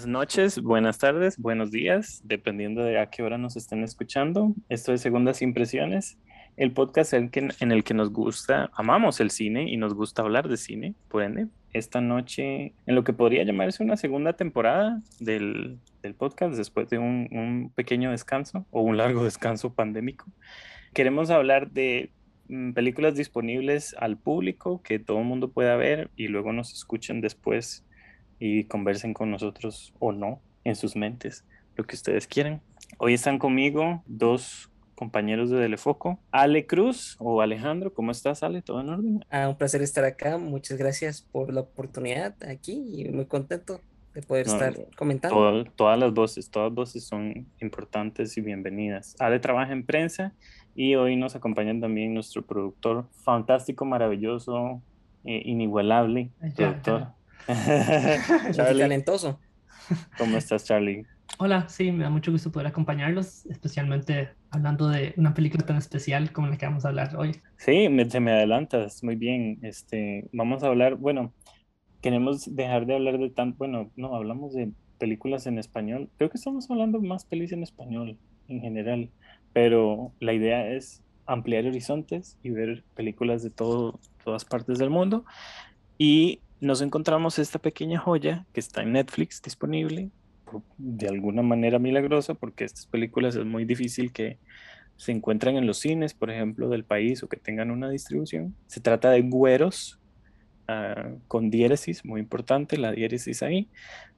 Buenas noches, buenas tardes, buenos días, dependiendo de a qué hora nos estén escuchando. Esto es Segundas Impresiones, el podcast en, el que nos gusta, amamos el cine y nos gusta hablar de cine, por ende. Esta noche, en lo que podría llamarse una segunda temporada del, podcast, después de un, un pequeño descanso o un largo descanso pandémico, queremos hablar de mm, películas disponibles al público que todo el mundo pueda ver y luego nos escuchen después y conversen con nosotros o no en sus mentes, lo que ustedes quieran. Hoy están conmigo dos compañeros de Telefoco, Ale Cruz o Alejandro, ¿cómo estás Ale? ¿Todo en orden? Ah, un placer estar acá, muchas gracias por la oportunidad aquí y muy contento de poder estar comentando. todas las voces, todas las voces son importantes y bienvenidas. Ale trabaja en prensa y hoy nos acompaña también nuestro productor fantástico, maravilloso, eh, inigualable, productor. Charlie. talentoso. ¿Cómo estás, Charlie? Hola, sí, me da mucho gusto poder acompañarlos, especialmente hablando de una película tan especial como la que vamos a hablar hoy. Sí, me, se me adelantas, muy bien. Este, vamos a hablar, bueno, queremos dejar de hablar de tan, bueno, no, hablamos de películas en español. Creo que estamos hablando más pelis en español en general, pero la idea es ampliar horizontes y ver películas de todo, todas partes del mundo. Y nos encontramos esta pequeña joya que está en Netflix disponible de alguna manera milagrosa porque estas películas es muy difícil que se encuentren en los cines, por ejemplo, del país o que tengan una distribución. Se trata de Güeros ah, con diéresis, muy importante la diéresis ahí.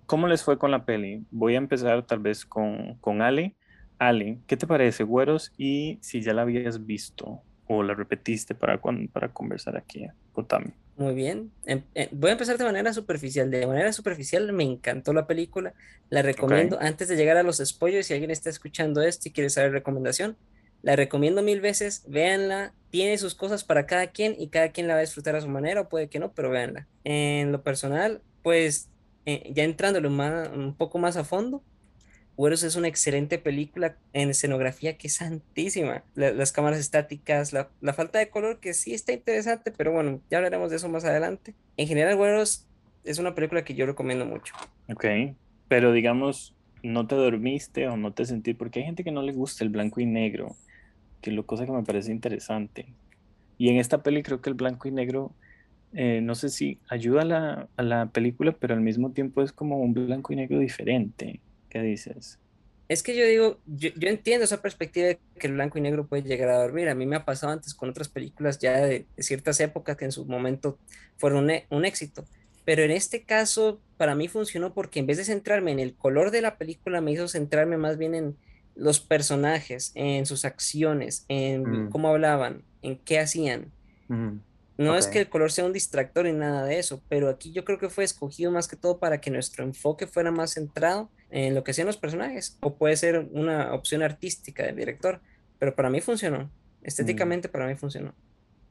¿Cómo les fue con la peli? Voy a empezar tal vez con, con Ale. Ale, ¿qué te parece Güeros y si ya la habías visto o la repetiste para, para conversar aquí? Contame. Muy bien. Em, eh, voy a empezar de manera superficial. De manera superficial me encantó la película. La recomiendo. Antes de llegar a los spoilers, si alguien está escuchando esto y quiere saber recomendación, la recomiendo mil veces. Véanla. Tiene sus cosas para cada quien y cada quien la va a disfrutar a su manera o puede que no, pero véanla. En lo personal, pues eh, ya entrándolo un poco más a fondo, Güeros es una excelente película en escenografía que es santísima. las cámaras estáticas, la, falta de color que sí está interesante, pero bueno, ya hablaremos de eso más adelante. En general, Güeros es una película que yo recomiendo mucho. Ok, pero digamos, no te dormiste o no te sentí, porque hay gente que no le gusta el blanco y negro, que es lo cosa que me parece interesante. Y en esta peli creo que el blanco y negro, eh, no sé si ayuda a la película, pero al mismo tiempo es como un blanco y negro diferente. ¿Qué dices? Es que yo digo, yo, entiendo esa perspectiva de que el blanco y negro puede llegar a dormir. A mí me ha pasado antes con otras películas ya de, ciertas épocas que en su momento fueron e, un, éxito. Pero en este caso, para mí funcionó porque en vez de centrarme en el color de la película, me hizo centrarme más bien en los personajes, en sus acciones, en mm. cómo hablaban, en qué hacían. Mm. No es que el color sea un distractor ni nada de eso, pero aquí yo creo que fue escogido más que todo para que nuestro enfoque fuera más centrado en lo que hacían los personajes, o puede ser una opción artística del director, pero para mí funcionó, estéticamente para mí funcionó.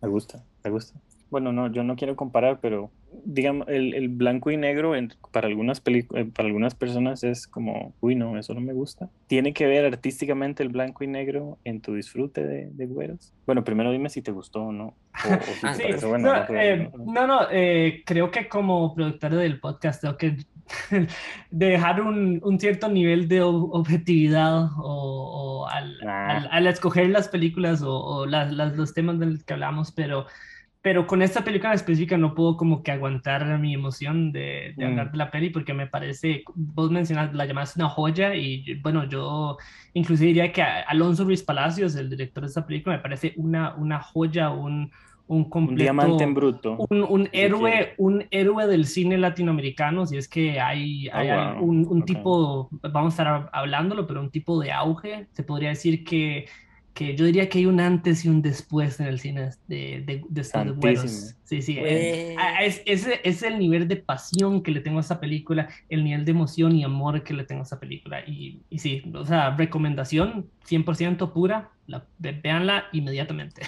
Me gusta, me gusta bueno, no, yo no quiero comparar, pero digamos, el, blanco y negro para, algunas eh, para algunas personas es como, uy, no, eso no me gusta. ¿Tiene que ver artísticamente el blanco y negro en tu disfrute de, de güeros? Bueno, primero dime si te gustó o no. no, no, eh, creo que como productor del podcast tengo que dejar un, un, cierto nivel de objetividad o, al, ah. al, escoger las películas o, las, los temas del que hablamos, pero pero con esta película específica no puedo como que aguantar mi emoción de, de hablar mm. de la peli porque me parece, vos mencionas, la llamaste una joya y bueno, yo inclusive diría que Alonso Ruiz Palacios, el director de esta película, me parece una, una joya, un, un completo... Un diamante en bruto. Un, un héroe, un héroe del cine latinoamericano, si es que hay, hay, oh, un, un tipo, vamos a estar hablándolo, pero un tipo de auge, se podría decir que que yo diría que hay un antes y un después en el cine de, de, de Sí, sí. Es, es, es, el nivel de pasión que le tengo a esta película, el nivel de emoción y amor que le tengo a esta película. Y, y sí, o sea, recomendación 100% pura, la, véanla inmediatamente.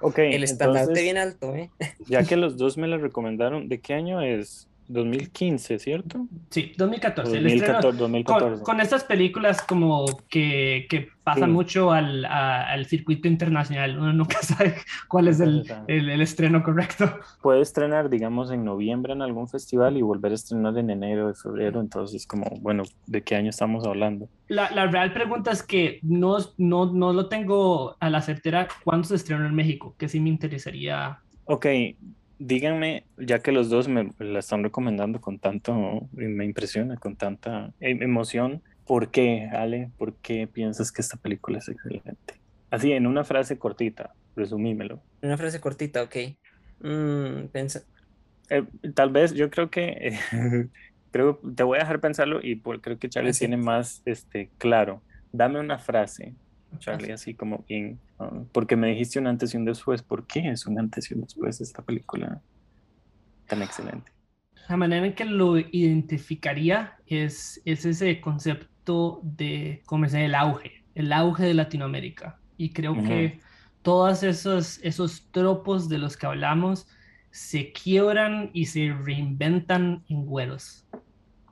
Ok. El estandarte bien alto, ¿eh? Ya que los dos me la recomendaron, ¿de qué año es? 2015, ¿cierto? Sí, 2014. 2014, Con, estas películas como que, que pasan mucho al, al, circuito internacional, uno nunca sabe cuál es el, el, estreno correcto. Puede estrenar, digamos, en noviembre en algún festival y volver a estrenar en enero, de febrero, entonces como, bueno, ¿de qué año estamos hablando? La, la real pregunta es que no, no, no lo tengo a la certera cuándo se estrenó en México, que sí me interesaría. Ok, díganme, ya que los dos me la están recomendando con tanto, me impresiona, con tanta em, emoción, ¿por qué, Ale? ¿Por qué piensas que esta película es excelente? Así, en una frase cortita, resumímelo. Una frase cortita, ok. Mm, eh, tal vez, yo creo que, creo, te voy a dejar pensarlo y creo que Charlie tiene más este, claro. Dame una frase Charlie, así como bien, ah, porque me dijiste un antes y un después, ¿por qué es un antes y un después de esta película tan excelente? La manera en que lo identificaría es, es ese concepto de, como es el auge, el auge de Latinoamérica. Y creo que todos esos, esos tropos de los que hablamos se quiebran y se reinventan en güeros.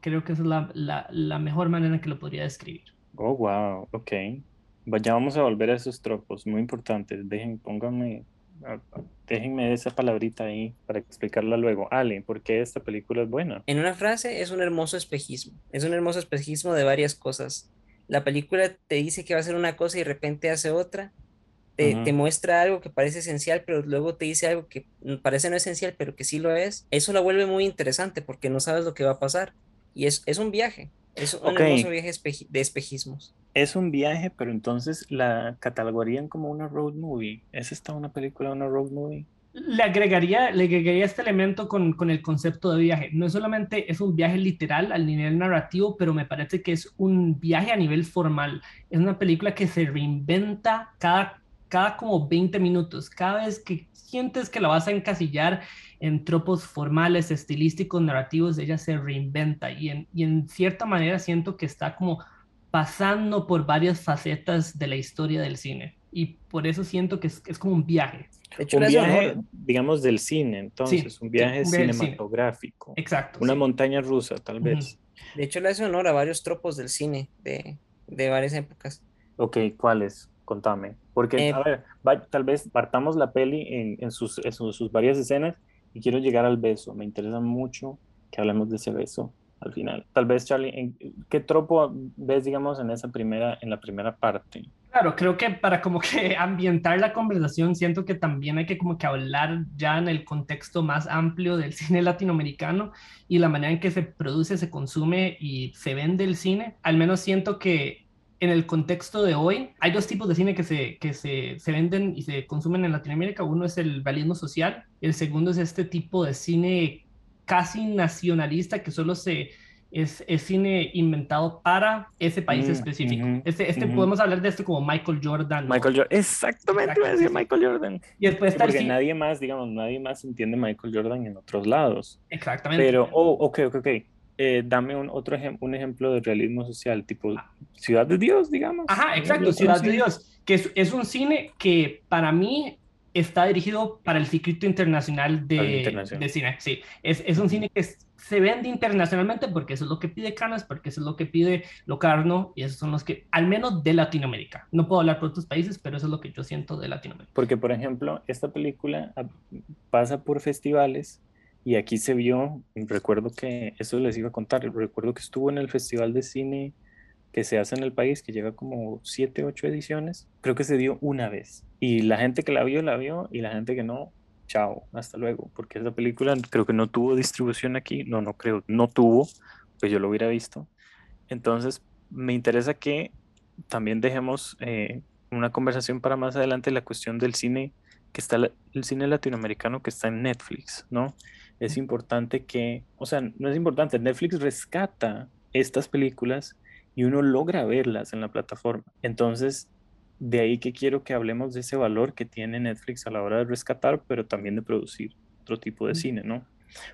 Creo que esa es la, la, la mejor manera en que lo podría describir. Oh, wow, ok. Ya vamos a volver a esos tropos, muy importantes. Dejen, pónganme, déjenme esa palabrita ahí para explicarla luego. Ale, ¿por qué esta película es buena? En una frase, es un hermoso espejismo. Es un hermoso espejismo de varias cosas. La película te dice que va a hacer una cosa y de repente hace otra. Te, te, muestra algo que parece esencial, pero luego te dice algo que parece no esencial, pero que sí lo es. Eso la vuelve muy interesante porque no sabes lo que va a pasar. Y es, es un viaje. Es un hermoso viaje de espejismos. Es un viaje, pero entonces la catalogarían como una road movie. ¿Es esta una película, una road movie? Le agregaría, le agregaría este elemento con, con, el concepto de viaje. No solamente es un viaje literal al nivel narrativo, pero me parece que es un viaje a nivel formal. Es una película que se reinventa cada, cada como 20 minutos. Cada vez que sientes que la vas a encasillar en tropos formales, estilísticos, narrativos, ella se reinventa y en, y en cierta manera siento que está como pasando por varias facetas de la historia del cine y por eso siento que es, es como un viaje. un viaje, digamos, del cine, entonces, un viaje cinematográfico. Exacto. Una montaña rusa, tal vez. De hecho, le hace honor a varios tropos del cine de, de varias épocas. Ok, ¿cuáles? Contame. Porque, eh, a ver, tal vez partamos la peli en, en, sus, en sus varias escenas y quiero llegar al beso. Me interesa mucho que hablemos de ese beso al final. Tal vez, Charlie, ¿qué tropo ves, digamos, en esa primera, en la primera parte? Claro, creo que para como que ambientar la conversación, siento que también hay que como que hablar ya en el contexto más amplio del cine latinoamericano y la manera en que se produce, se consume y se vende el cine. Al menos siento que en el contexto de hoy, hay dos tipos de cine que, se, que se, se, venden y se consumen en Latinoamérica. Uno es el realismo social, el segundo es este tipo de cine casi nacionalista que solo se... Es, es cine inventado para ese país mm, específico. este, este podemos hablar de esto como Michael Jordan. Michael Jordan, exactamente, Michael Jordan. Y después está porque nadie más, digamos, nadie más entiende Michael Jordan en otros lados. Exactamente. Pero, oh, ok, ok, ok eh, dame un otro un ejemplo de realismo social, tipo Ciudad de Dios, digamos. Ajá, exacto, Ciudad de Dios, que es, un cine que para mí está dirigido para el circuito internacional de, de cine. Sí, es, es, un cine que se vende internacionalmente porque eso es lo que pide Canas, porque eso es lo que pide Locarno y esos son los que, al menos de Latinoamérica. No puedo hablar por otros países, pero eso es lo que yo siento de Latinoamérica. Porque, por ejemplo, esta película ah, pasa por festivales y aquí se vio, recuerdo que, eso les iba a contar, recuerdo que estuvo en el Festival de Cine que se hace en el país, que llega como siete, ocho ediciones, creo que se dio una vez. Y la gente que la vio, la vio, y la gente que no, chao, hasta luego, porque esa película creo que no tuvo distribución aquí, no, no creo, no tuvo, pues yo lo hubiera visto. Entonces, me interesa que también dejemos eh, una conversación para más adelante la cuestión del cine, que está el cine latinoamericano que está en Netflix, ¿no? Es importante que, o sea, no es importante, Netflix rescata estas películas y uno logra verlas en la plataforma. Entonces, de ahí que quiero que hablemos de ese valor que tiene Netflix a la hora de rescatar, pero también de producir otro tipo de cine, ¿no?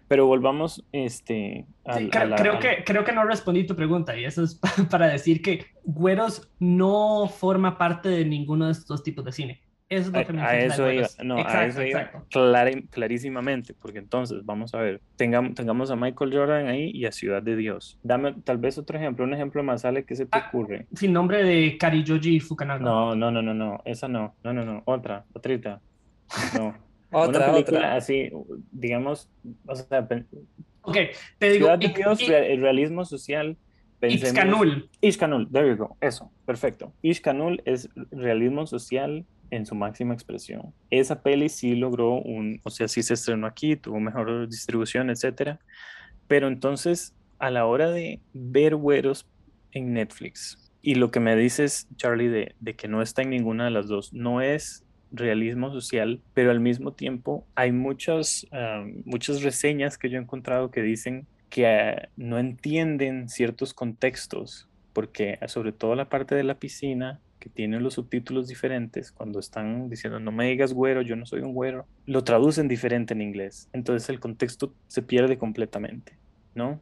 Pero volvamos este, a, creo, que, creo que no respondí tu pregunta y eso es para decir que Güeros no forma parte de ninguno de estos tipos de cine Eso es lo que me a, eso iba, no, a eso iba clarísimamente, porque entonces, vamos a ver, tengamos, tengamos a Michael Jordan ahí y a Ciudad de Dios. Dame tal vez otro ejemplo, un ejemplo más, sale que se te ah, ocurre? Sin nombre de Karijoji Fukunaga. No, no, no, no, no, esa no, no, no, no, otra, otrita. No. otra, Una película así, digamos, o sea, ok, te digo. Ciudad de Dios, el realismo social Ishkanul. Ishkanul, there you go. Eso, perfecto. Ishkanul es realismo social en su máxima expresión. Esa peli sí logró un, o sea, sí se estrenó aquí, tuvo mejor distribución, etcétera. Pero entonces, a la hora de ver güeros en Netflix, y lo que me dices, Charlie, de, que no está en ninguna de las dos, no es realismo social, pero al mismo tiempo hay muchas, ah, muchas reseñas que yo he encontrado que dicen que eh, no entienden ciertos contextos, porque eh, sobre todo la parte de la piscina, que tiene los subtítulos diferentes, cuando están diciendo no me digas güero, yo no soy un güero, lo traducen diferente en inglés. Entonces el contexto se pierde completamente, ¿no?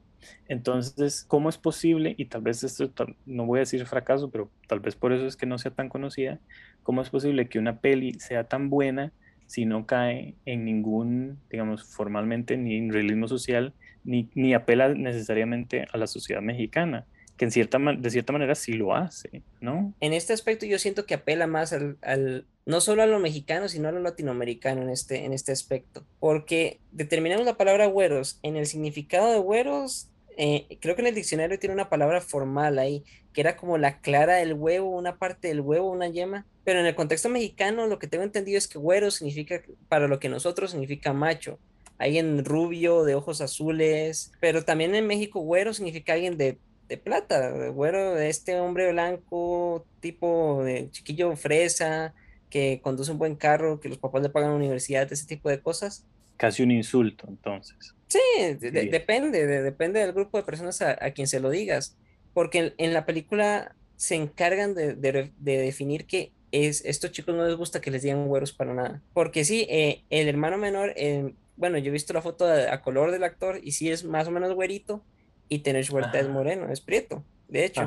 Entonces, ¿cómo es posible? Y tal vez esto, no voy a decir fracaso, pero tal vez por eso es que no sea tan conocida. ¿Cómo es posible que una peli sea tan buena si no cae en ningún, digamos, formalmente ni en realismo social, ni, ni apela necesariamente a la sociedad mexicana, que en cierta, de cierta manera sí lo hace, ¿no? En este aspecto yo siento que apela más al, no solo a lo mexicano, sino a lo latinoamericano en este, en este aspecto, porque determinamos la palabra güeros, en el significado de güeros eh, creo que en el diccionario tiene una palabra formal ahí, que era como la clara del huevo, una parte del huevo, una yema, pero en el contexto mexicano lo que tengo entendido es que güero significa, para lo que nosotros significa macho, alguien rubio, de ojos azules, pero también en México güero significa alguien de, de plata, de güero, de este hombre blanco, tipo de chiquillo fresa, que conduce un buen carro, que los papás le pagan universidad, ese tipo de cosas. Casi un insulto, entonces. Sí, depende, depende del grupo de personas a, quien se lo digas, porque en, la película se encargan de, definir que es, estos chicos no les gusta que les digan güeros para nada, porque sí, eh, el hermano menor, eh, bueno, yo he visto la foto a, color del actor y sí es más o menos güerito, y tener suerte es moreno, es prieto, de hecho.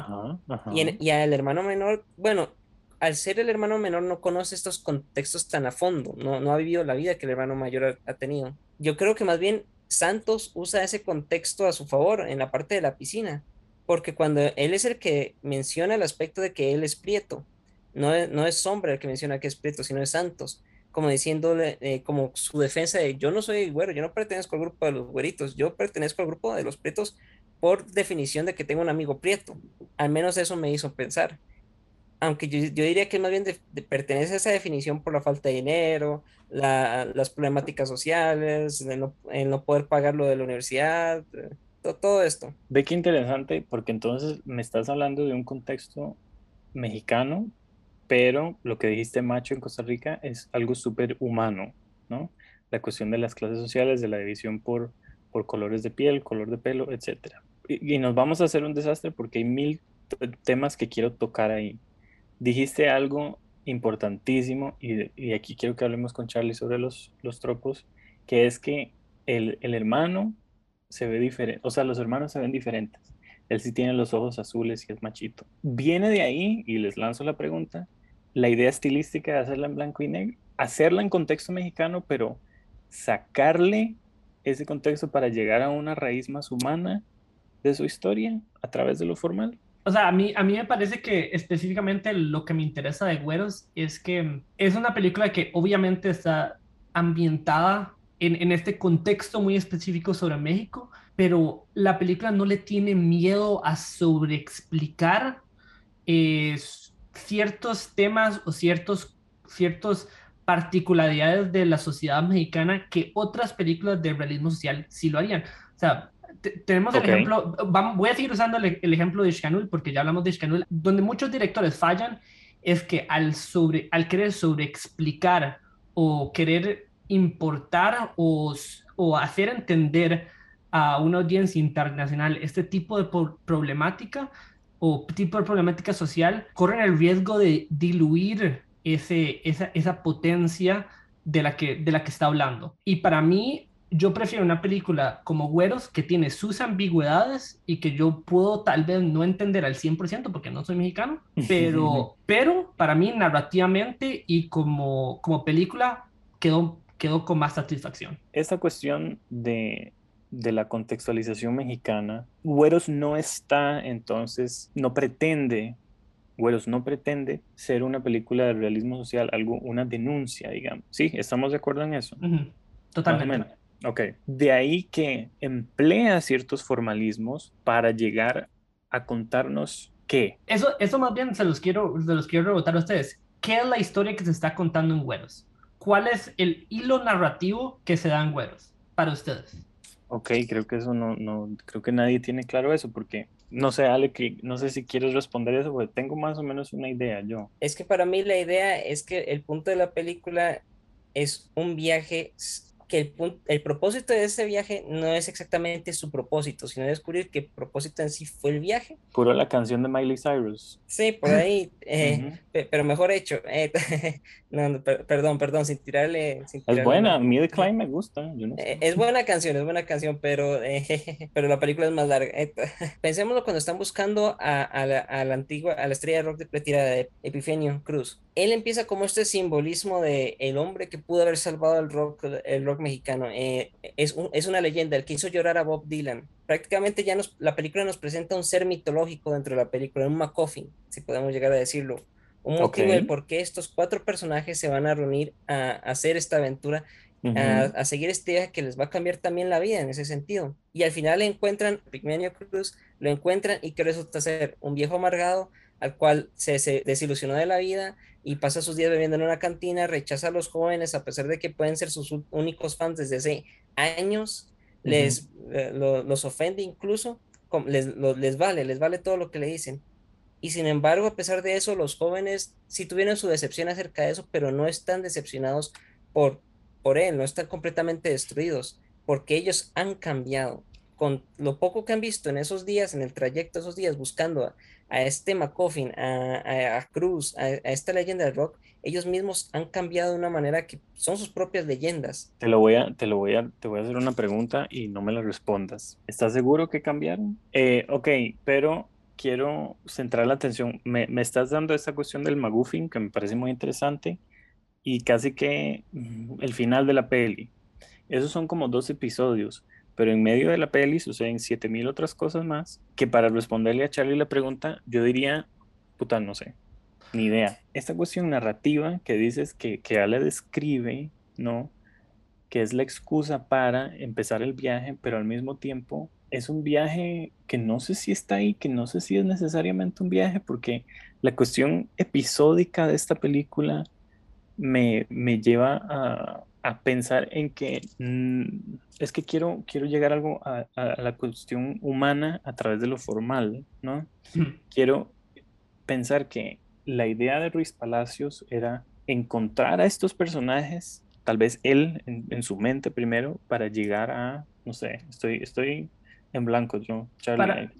Y, y al hermano menor, bueno, al ser el hermano menor no conoce estos contextos tan a fondo, no, no ha vivido la vida que el hermano mayor ha tenido. Yo creo que más bien Santos usa ese contexto a su favor en la parte de la piscina, porque cuando él es el que menciona el aspecto de que él es prieto, no es, no es Sombra el que menciona que es prieto, sino es Santos, como diciéndole, eh, como su defensa de yo no soy güero, yo no pertenezco al grupo de los güeritos, yo pertenezco al grupo de los prietos por definición de que tengo un amigo prieto. Al menos eso me hizo pensar aunque yo, diría que más bien pertenece a esa definición por la falta de dinero, las problemáticas sociales, el no, poder pagar lo de la universidad, eh, todo, esto. Ve qué interesante, porque entonces me estás hablando de un contexto mexicano, pero lo que dijiste macho en Costa Rica es algo súper humano, ¿no? La cuestión de las clases sociales, de la división por, por colores de piel, color de pelo, etc. Y, y nos vamos a hacer un desastre porque hay mil temas que quiero tocar ahí dijiste algo importantísimo y, aquí quiero que hablemos con Charlie sobre los, los tropos, que es que el, hermano se ve diferente, o sea, los hermanos se ven diferentes. Él sí tiene los ojos azules y es machito. Viene de ahí, y les lanzo la pregunta, la idea estilística de hacerla en blanco y negro, hacerla en contexto mexicano, pero sacarle ese contexto para llegar a una raíz más humana de su historia a través de lo formal o sea, a mí, a mí me parece que específicamente lo que me interesa de Güeros es que es una película que obviamente está ambientada en, en este contexto muy específico sobre México, pero la película no le tiene miedo a sobreexplicar eh, ciertos temas o ciertos, ciertos particularidades de la sociedad mexicana que otras películas de realismo social sí lo harían. O sea, tenemos el ejemplo, vamos, voy a seguir usando el, ejemplo de Ishkanul porque ya hablamos de Ishkanul, donde muchos directores fallan es que al, sobre, al querer sobreexplicar o querer importar o, o hacer entender a una audiencia internacional este tipo de problemática o tipo de problemática social, corren el riesgo de diluir ese, esa, esa potencia de la, que, de la que está hablando. Y para mí, yo prefiero una película como Güeros que tiene sus ambigüedades y que yo puedo tal vez no entender al 100% porque no soy mexicano, pero, pero para mí narrativamente y como, como película quedó, quedó con más satisfacción. Esta cuestión de, de la contextualización mexicana, Güeros no está entonces, no pretende Güeros no pretende ser una película de realismo social, algo, una denuncia, digamos. ¿Sí? ¿Estamos de acuerdo en eso? Totalmente. Ok. De ahí que emplea ciertos formalismos para llegar a contarnos qué. Eso, eso más bien se los quiero, se los quiero rebotar a ustedes. ¿Qué es la historia que se está contando en Güeros? ¿Cuál es el hilo narrativo que se da en Güeros para ustedes? Ok, creo que eso no, no, creo que nadie tiene claro eso, porque no sé, Ale, que, no sé si quieres responder eso, porque tengo más o menos una idea yo. Es que para mí la idea es que el punto de la película es un viaje el, el propósito de ese viaje no es exactamente su propósito, sino descubrir que el propósito en sí fue el viaje. Puro la canción de Miley Cyrus. Sí, por ahí, eh, pero mejor hecho. Eh, no, perdón, perdón, sin tirarle... es buena, a mí The Climb me gusta. Eh, es buena canción, es buena canción, pero, pero la película es más larga. pensémoslo cuando están buscando a, la, a, la, antigua, a la estrella de rock de retirada de Epifenio Cruz. Él empieza como este simbolismo de el hombre que pudo haber salvado el rock, el rock mexicano. Eh, es, es, una leyenda, el que hizo llorar a Bob Dylan. Prácticamente ya nos, la película nos presenta un ser mitológico dentro de la película, un MacGuffin, si podemos llegar a decirlo. Un motivo del por qué estos cuatro personajes se van a reunir a, hacer esta aventura, a, seguir este viaje que les va a cambiar también la vida en ese sentido. Y al final encuentran, Pigmenio Cruz, lo encuentran y que resulta ser un viejo amargado al cual se, se desilusionó de la vida y pasa sus días bebiendo en una cantina, rechaza a los jóvenes a pesar de que pueden ser sus únicos fans desde hace años, les eh, los ofende incluso, les, les vale, les vale todo lo que le dicen. Y sin embargo, a pesar de eso, los jóvenes sí tuvieron su decepción acerca de eso, pero no están decepcionados por, por él, no están completamente destruidos, porque ellos han cambiado. Con lo poco que han visto en esos días, en el trayecto de esos días, buscando a, a este McCoffin, a, Cruz, a, esta leyenda del rock, ellos mismos han cambiado de una manera que son sus propias leyendas. Te lo voy a, te lo voy a, te voy a hacer una pregunta y no me la respondas. ¿Estás seguro que cambiaron? Eh, ok, pero quiero centrar la atención. Me, me estás dando esta cuestión del McGuffin que me parece muy interesante y casi que mm, el final de la peli. Esos son como dos episodios pero en medio de la peli suceden 7000 otras cosas más que para responderle a Charlie la pregunta, yo diría, puta, no sé, ni idea. Esta cuestión narrativa que dices que, que Ale describe, ¿no? Que es la excusa para empezar el viaje, pero al mismo tiempo es un viaje que no sé si está ahí, que no sé si es necesariamente un viaje, porque la cuestión episódica de esta película me, me lleva a, a pensar en que mm, es que quiero, quiero llegar algo a, la cuestión humana a través de lo formal, ¿no? Quiero pensar que la idea de Ruiz Palacios era encontrar a estos personajes, tal vez él en, su mente primero, para llegar a, no sé, estoy, estoy en blanco yo.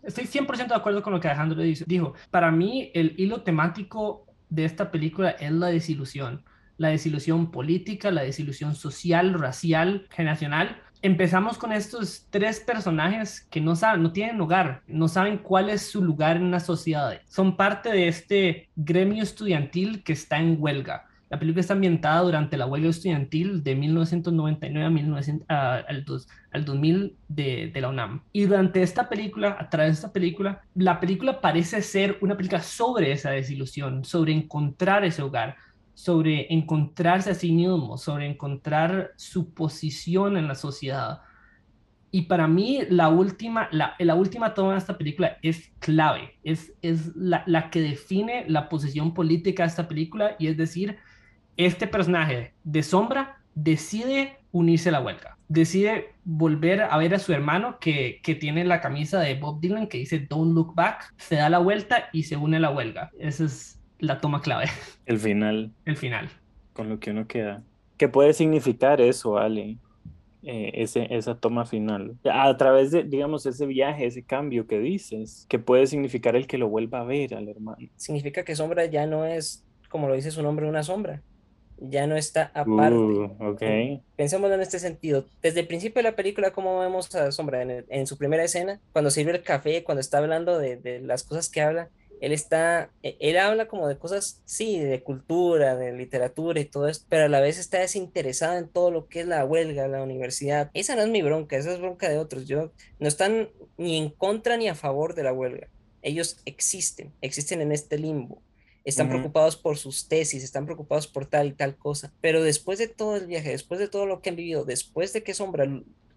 estoy 100% de acuerdo con lo que Alejandro dijo. Para mí el hilo temático de esta película es la desilusión la desilusión política, la desilusión social, racial, generacional. Empezamos con estos tres personajes que no saben, no tienen hogar, no saben cuál es su lugar en la sociedad. Son parte de este gremio estudiantil que está en huelga. La película está ambientada durante la huelga estudiantil de 1999 a 1900, al, al, 2000 de, de, la UNAM. Y durante esta película, a través de esta película, la película parece ser una película sobre esa desilusión, sobre encontrar ese hogar, sobre encontrarse a sí mismo, sobre encontrar su posición en la sociedad. Y para mí la última, la, la última toma de esta película es clave, es, es la, la, que define la posición política de esta película y es decir, este personaje de sombra decide unirse a la huelga, decide volver a ver a su hermano que, que tiene la camisa de Bob Dylan que dice Don't Look Back, se da la vuelta y se une a la huelga. Ese es la toma clave. El final. El final. Con lo que uno queda. ¿Qué puede significar eso, Ale? Eh, ese, esa toma final. A través de, digamos, ese viaje, ese cambio que dices, ¿qué puede significar el que lo vuelva a ver al hermano? Significa que sombra ya no es, como lo dice su nombre, una sombra. ya no está aparte. Uh, ok. Pensémoslo en este sentido. Desde el principio de la película, como vemos a Sombra en, en su primera escena, cuando sirve el café, cuando está hablando de, de las cosas que habla, él está, e, él habla como de cosas, sí, de cultura, de literatura y todo esto, pero a la vez está desinteresado en todo lo que es la huelga, la universidad. Esa no es mi bronca, esa es bronca de otros. Yo no están ni en contra ni a favor de la huelga. Ellos existen, existen en este limbo están preocupados por sus tesis, están preocupados por tal y tal cosa, pero después de todo el viaje, después de todo lo que han vivido, después de que Sombra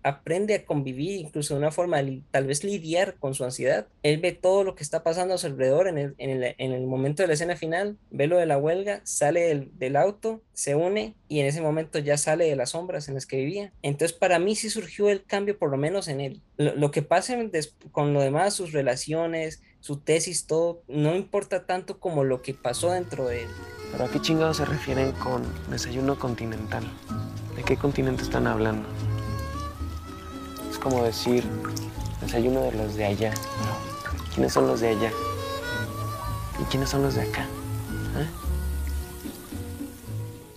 aprende a convivir incluso de una forma tal vez lidiar con su ansiedad. Él ve todo lo que está pasando a su alrededor en el, en el, momento de la escena final, ve lo de la huelga, sale del, auto, se une y en ese momento ya sale de las sombras en las que vivía. Entonces para mí sí surgió el cambio por lo menos en él. Lo, que pase con lo demás, sus relaciones, su tesis, todo, no importa tanto como lo que pasó dentro de él. ¿Pero a qué chingados se refieren con desayuno continental? ¿De qué continente están hablando? Como decir desayuno de los de allá. ¿Quiénes son los de allá? ¿Y quiénes son los de acá? ¿Eh?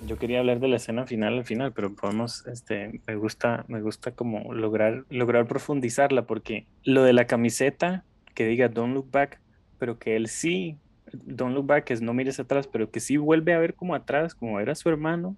Yo quería hablar de la escena final al final, pero podemos, este, me gusta, me gusta como lograr, lograr profundizarla, porque lo de la camiseta que diga Don't Look Back, pero que él sí, Don't Look Back es no mires atrás, pero que sí vuelve a ver como atrás, como era su hermano,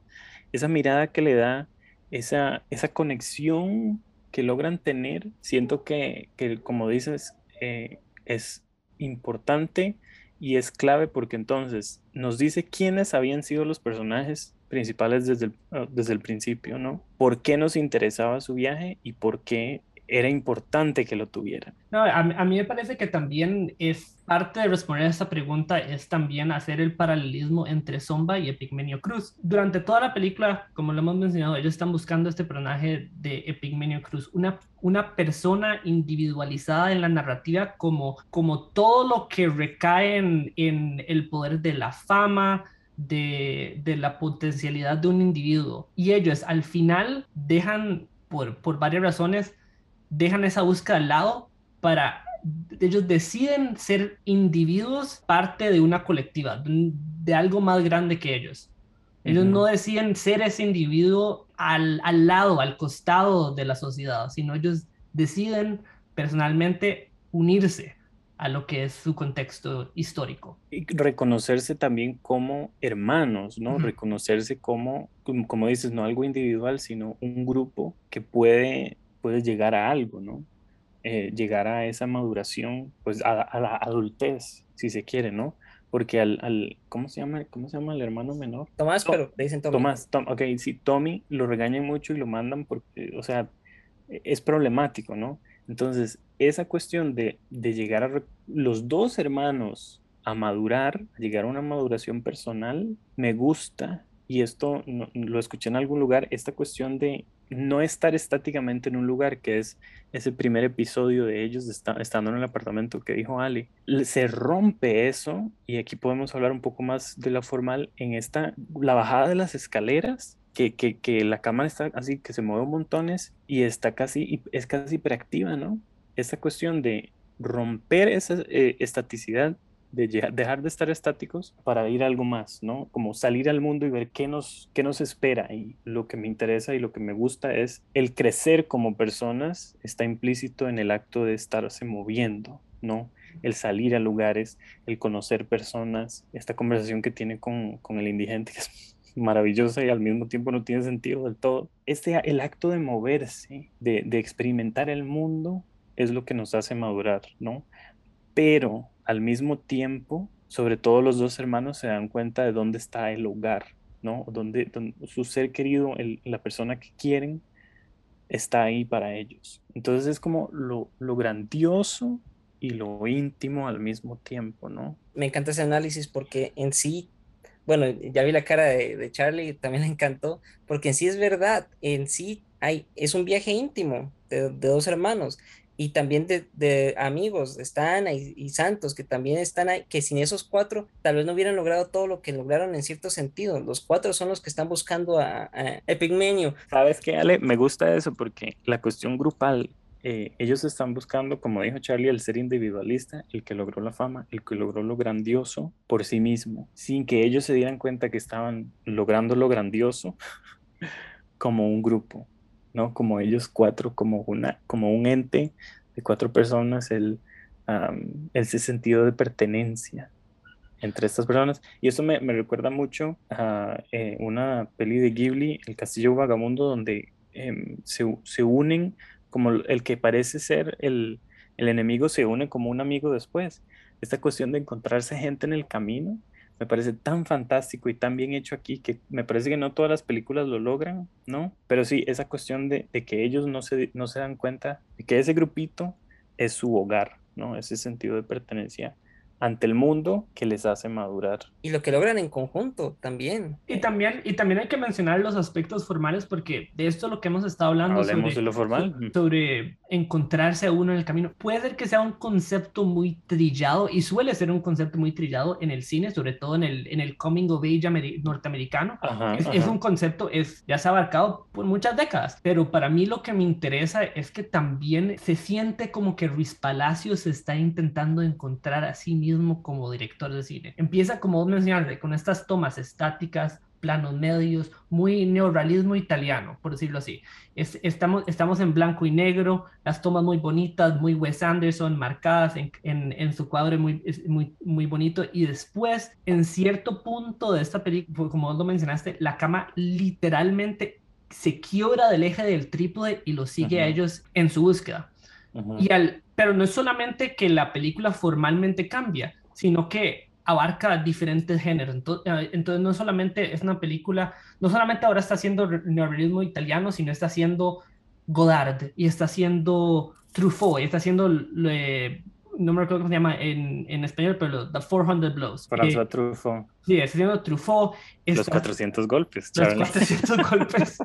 esa mirada que le da, esa, esa conexión que logran tener, siento que, como dices, eh, es importante y es clave porque entonces nos dice quiénes habían sido los personajes principales desde el, ah, desde el principio, ¿no? ¿Por qué nos interesaba su viaje y por qué era importante que lo tuvieran. No, a, mí me parece que también es parte de responder a esta pregunta es también hacer el paralelismo entre Zomba y Epigmenio Cruz. Durante toda la película, como lo hemos mencionado, ellos están buscando este personaje de Epigmenio Cruz, una, una persona individualizada en la narrativa como, como todo lo que recae en, en el poder de la fama, de, de, la potencialidad de un individuo. Y ellos al final dejan, por, por varias razones, dejan esa búsqueda al lado para ellos deciden ser individuos parte de una colectiva, de algo más grande que ellos. Ellos no deciden ser ese individuo al, al, lado, al costado de la sociedad, sino ellos deciden personalmente unirse a lo que es su contexto histórico. Y reconocerse también como hermanos, ¿no? Reconocerse como, como dices, no algo individual, sino un grupo que puede puedes llegar a algo, ¿no? Eh, llegar a esa maduración, pues a, la adultez, si se quiere, ¿no? Porque al, al, ¿cómo se llama? ¿Cómo se llama el hermano menor? Tomás, pero le dicen Tommy. Tomás, ok, sí, Tommy lo regañan mucho y lo mandan porque, o sea, es problemático, ¿no? Entonces, esa cuestión de, de llegar a los dos hermanos a madurar, a llegar a una maduración personal, me gusta, y esto lo escuché en algún lugar, esta cuestión de no estar estáticamente en un lugar, que es ese primer episodio de ellos estando en el apartamento que dijo Ali, se rompe eso y aquí podemos hablar un poco más de la formal en esta, la bajada de las escaleras, que, que, la cámara está así, que se mueve montones y está casi, es casi hiperactiva, ¿no? Esta cuestión de romper esa eh, estaticidad de dejar de estar estáticos para ir a algo más, ¿no? Como salir al mundo y ver qué nos, qué nos espera. Y lo que me interesa y lo que me gusta es el crecer como personas está implícito en el acto de estarse moviendo, ¿no? El salir a lugares, el conocer personas, esta conversación que tiene con, con el indigente, que es maravillosa y al mismo tiempo no tiene sentido del todo. Este, el acto de moverse, de, de experimentar el mundo, es lo que nos hace madurar, ¿no? Pero al mismo tiempo, sobre todo los dos hermanos se dan cuenta de dónde está el hogar, ¿no? Donde, su ser querido, la persona que quieren, está ahí para ellos. Entonces es como lo, grandioso y lo íntimo al mismo tiempo, ¿no? Me encanta ese análisis porque en sí, bueno, ya vi la cara de, Charlie, también le encantó, porque en sí es verdad, en sí hay, es un viaje íntimo de, de dos hermanos y también de, amigos, están ahí y, Santos, que también están ahí, que sin esos cuatro tal vez no hubieran logrado todo lo que lograron en cierto sentido. Los cuatro son los que están buscando a, a Epigmenio. ¿Sabes qué, Ale? Me gusta eso porque la cuestión grupal eh, ellos están buscando, como dijo Charlie, el ser individualista, el que logró la fama, el que logró lo grandioso por sí mismo, sin que ellos se dieran cuenta que estaban logrando lo grandioso como un grupo, ¿no? Como ellos cuatro, como, una, como un ente de cuatro personas, el, ese sentido de pertenencia entre estas personas. Y eso me, me recuerda mucho a eh, una peli de Ghibli, El Castillo Vagamundo, donde em, se, se, unen como el que parece ser el, el enemigo se une como un amigo después. Esta cuestión de encontrarse gente en el camino me parece tan fantástico y tan bien hecho aquí que me parece que no todas las películas lo logran, ¿no? Pero sí, esa cuestión de, que ellos no se, no se dan cuenta de que ese grupito es su hogar, ¿no? Ese sentido de pertenencia ante el mundo que les hace madurar. Y lo que logran en conjunto también. Y también, y también hay que mencionar los aspectos formales porque de esto es lo que hemos estado hablando. Hablemos sobre, de lo formal. Sobre encontrarse a uno en el camino. Puede ser que sea un concepto muy trillado y suele ser un concepto muy trillado en el cine, sobre todo en el, en el coming of age norteamericano. es, un concepto, es, ya se ha abarcado por muchas décadas, pero para mí lo que me interesa es que también se siente como que Ruiz Palacios se está intentando encontrar a sí mismo como director de cine. Empieza, como mencionaste, con estas tomas estáticas, planos medios, muy neorrealismo italiano, por decirlo así. Es, estamos, estamos en blanco y negro, las tomas muy bonitas, muy Wes Anderson, marcadas en, en, su cuadro muy, muy, muy bonito. Y después, en cierto punto de esta película, como vos lo mencionaste, la cama literalmente se quiebra del eje del trípode y lo sigue a ellos en su búsqueda. Y al, pero no es solamente que la película formalmente cambia, sino que abarca diferentes géneros. Eh, entonces, no solamente es una película, no solamente ahora está haciendo neorealismo italiano, sino está haciendo Godard y está haciendo Truffaut y está haciendo no me recuerdo cómo se llama en, en español, pero The 400 Blows. François Truffaut. Sí, está haciendo Truffaut. los 400 golpes, Los 400 golpes.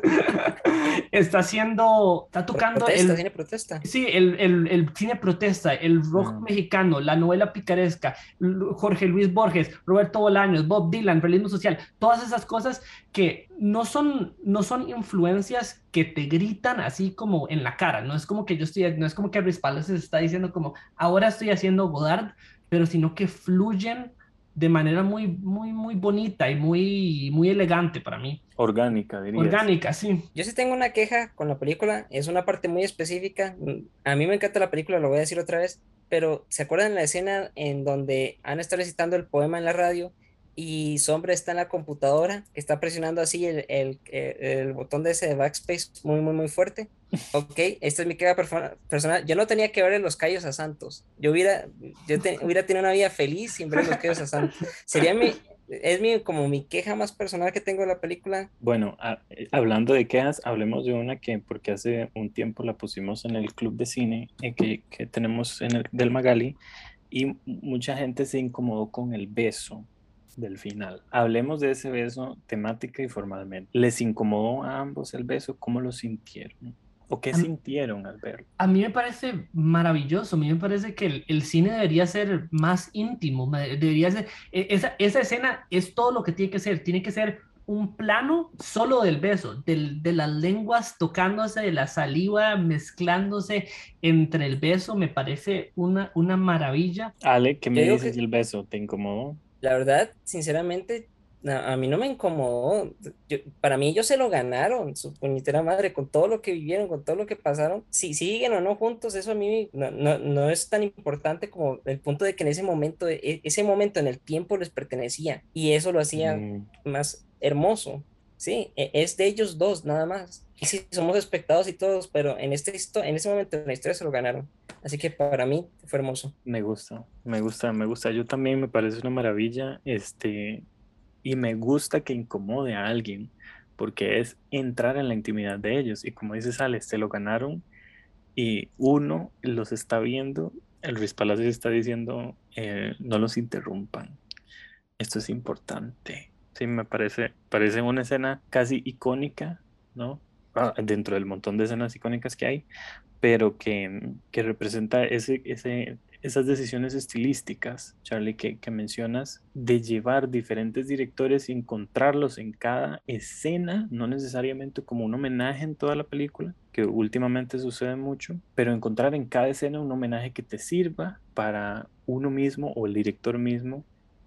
está haciendo, está tocando protesta, el cine protesta. Sí, el, el, el, cine protesta, el rock ah. mexicano, la novela picaresca, Jorge Luis Borges, Roberto Bolaños, Bob Dylan, realismo social, todas esas cosas que no son, no son influencias que te gritan así como en la cara, no es como que yo estoy, no es como que Ruiz se está diciendo como, ahora estoy haciendo Godard, pero sino que fluyen de manera muy, muy, muy bonita y muy, muy elegante para mí. Orgánica, diría. Orgánica, sí. Yo sí tengo una queja con la película, es una parte muy específica. A mí me encanta la película, lo voy a decir otra vez, pero ¿se acuerdan la escena en donde han estado recitando el poema en la radio y Sombra está en la computadora, que está presionando así el, el, el, botón de ese de backspace muy, muy, muy fuerte. Ok, esta es mi queja personal. Yo no tenía que ver en los callos a Santos. Yo hubiera, yo hubiera tenido una vida feliz sin ver los callos a Santos. Sería mi, es mi, como mi queja más personal que tengo de la película. Bueno, eh, hablando de quejas, hablemos de una que, porque hace un tiempo la pusimos en el club de cine eh, que, que tenemos en el, del Magali y mucha gente se incomodó con el beso del final. Hablemos de ese beso temática y formalmente. ¿Les incomodó a ambos el beso? ¿Cómo lo sintieron? ¿O qué sintieron al verlo? A mí me parece maravilloso, a mí me parece que el, cine debería ser más íntimo, debería ser, e, esa, esa, escena es todo lo que tiene que ser, tiene que ser un plano solo del beso, del, de las lenguas tocándose, de la saliva mezclándose entre el beso, me parece una, una maravilla. Ale, ¿qué me dices del beso? ¿Te incomodó? La verdad, sinceramente, a, mí no me incomodó. para mí ellos se lo ganaron, su puñetera madre, con todo lo que vivieron, con todo lo que pasaron. Si siguen o no juntos, eso a mí no, no, es tan importante como el punto de que en ese momento, e, ese momento en el tiempo les pertenecía y eso lo hacía mm. más hermoso. Sí, e, es de ellos dos nada más. Y sí, somos espectados y todos, pero en, este, en ese momento en la historia se lo ganaron. Así que para mí fue hermoso. Me gusta, me gusta, me gusta. Yo también me parece una maravilla. Este, y me gusta que incomode a alguien, porque es entrar en la intimidad de ellos. Y como dices, Alex, se lo ganaron y uno los está viendo. El Ruiz Palacios está diciendo, eh, no los interrumpan. Esto es importante. Sí, me parece, parece una escena casi icónica, ¿no? Ah, dentro del montón de escenas icónicas que hay, pero que, que representa ese, ese, esas decisiones estilísticas, Charlie, que, que, mencionas, de llevar diferentes directores y encontrarlos en cada escena, no necesariamente como un homenaje en toda la película, que últimamente sucede mucho, pero encontrar en cada escena un homenaje que te sirva para uno mismo o el director mismo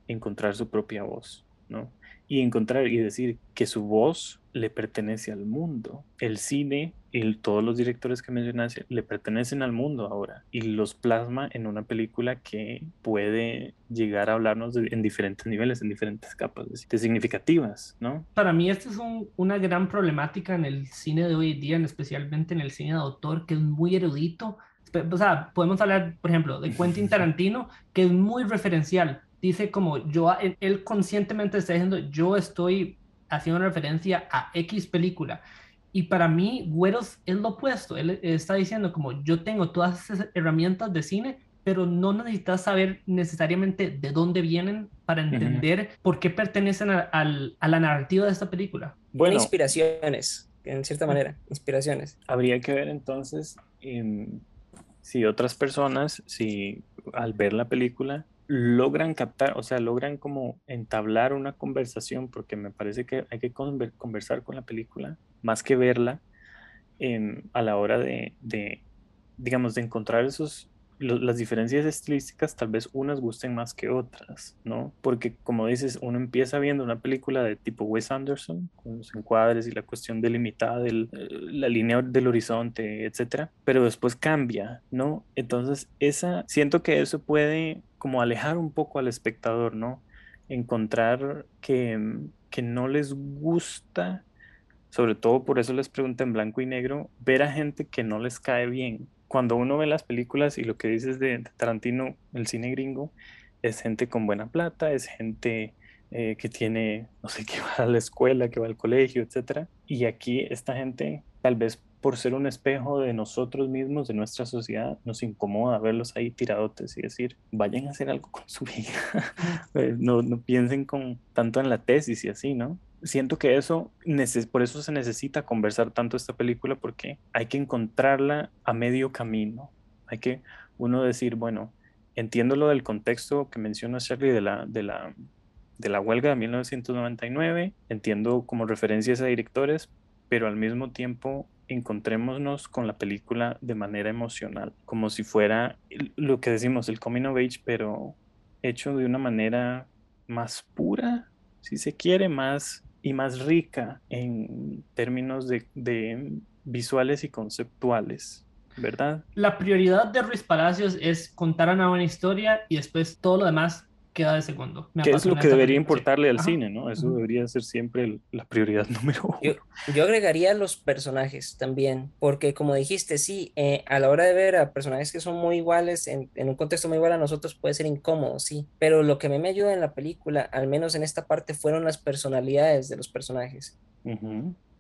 encontrar su propia voz, ¿no? Y encontrar y decir que su voz le pertenece al mundo. El cine y todos los directores que mencionaste le pertenecen al mundo ahora y los plasma en una película que puede llegar a hablarnos en diferentes niveles, en diferentes capas de, significativas, ¿no? Para mí esta es una gran problemática en el cine de hoy en día, especialmente en el cine de autor, que es muy erudito. O sea, podemos hablar, por ejemplo, de Quentin Tarantino, que es muy referencial. Dice como yo, él conscientemente está diciendo, yo estoy haciendo referencia a X película y para mí, Güeros es lo opuesto. Él está diciendo como yo tengo todas esas herramientas de cine, pero no necesitas saber necesariamente de dónde vienen para entender por qué pertenecen a, la narrativa de esta película. Bueno, inspiraciones, en cierta manera, inspiraciones. Habría que ver entonces si otras personas, si al ver la película, logran captar, o sea, logran como entablar una conversación, porque me parece que hay que conversar con la película, más que verla, a la hora de, digamos, de encontrar esos, las diferencias estilísticas, tal vez unas gusten más que otras, ¿no? Porque como dices, uno empieza viendo una película de tipo Wes Anderson, con los encuadres y la cuestión delimitada, del, eh, la línea del horizonte, etcétera, pero después cambia, ¿no? Entonces, esa, siento que eso puede como alejar un poco al espectador, ¿no? Encontrar que, mm, que no les gusta, sobre todo por eso les pregunto en blanco y negro, ver a gente que no les cae bien. Cuando uno ve las películas y lo que dices de, Tarantino, el cine gringo, es gente con buena plata, es gente eh, que tiene, no sé, que va a la escuela, que va al colegio, etc. Y aquí esta gente tal vez por ser un espejo de nosotros mismos, de nuestra sociedad, nos incomoda verlos ahí tiradotes y decir, vayan a hacer algo con su vida. Eh, no, no piensen con, tanto en la tesis y así, ¿no? Siento que eso, por eso se necesita conversar tanto esta película, porque hay que encontrarla a medio camino. Hay que uno decir, bueno, entiendo lo del contexto que menciona Charlie de la, de la, de la huelga de 1999, entiendo como referencias a directores, pero al mismo tiempo encontrémonos con la película de manera emocional, como si fuera lo que decimos, el coming of age, pero hecho de una manera más pura, si se quiere, más y más rica en términos de, de visuales y conceptuales. ¿Verdad? La prioridad de Ruiz Palacios es contar una buena historia y después todo lo demás queda de segundo. ¿Qué es lo que debería importarle al cine, ¿no? Eso debería ser siempre la prioridad número uno. Yo, agregaría los personajes también, porque como dijiste, sí, eh, a la hora de ver a personajes que son muy iguales, en, un contexto muy igual a nosotros, puede ser incómodo, sí, pero lo que a mí me ayuda en la película, al menos en esta parte, fueron las personalidades de los personajes.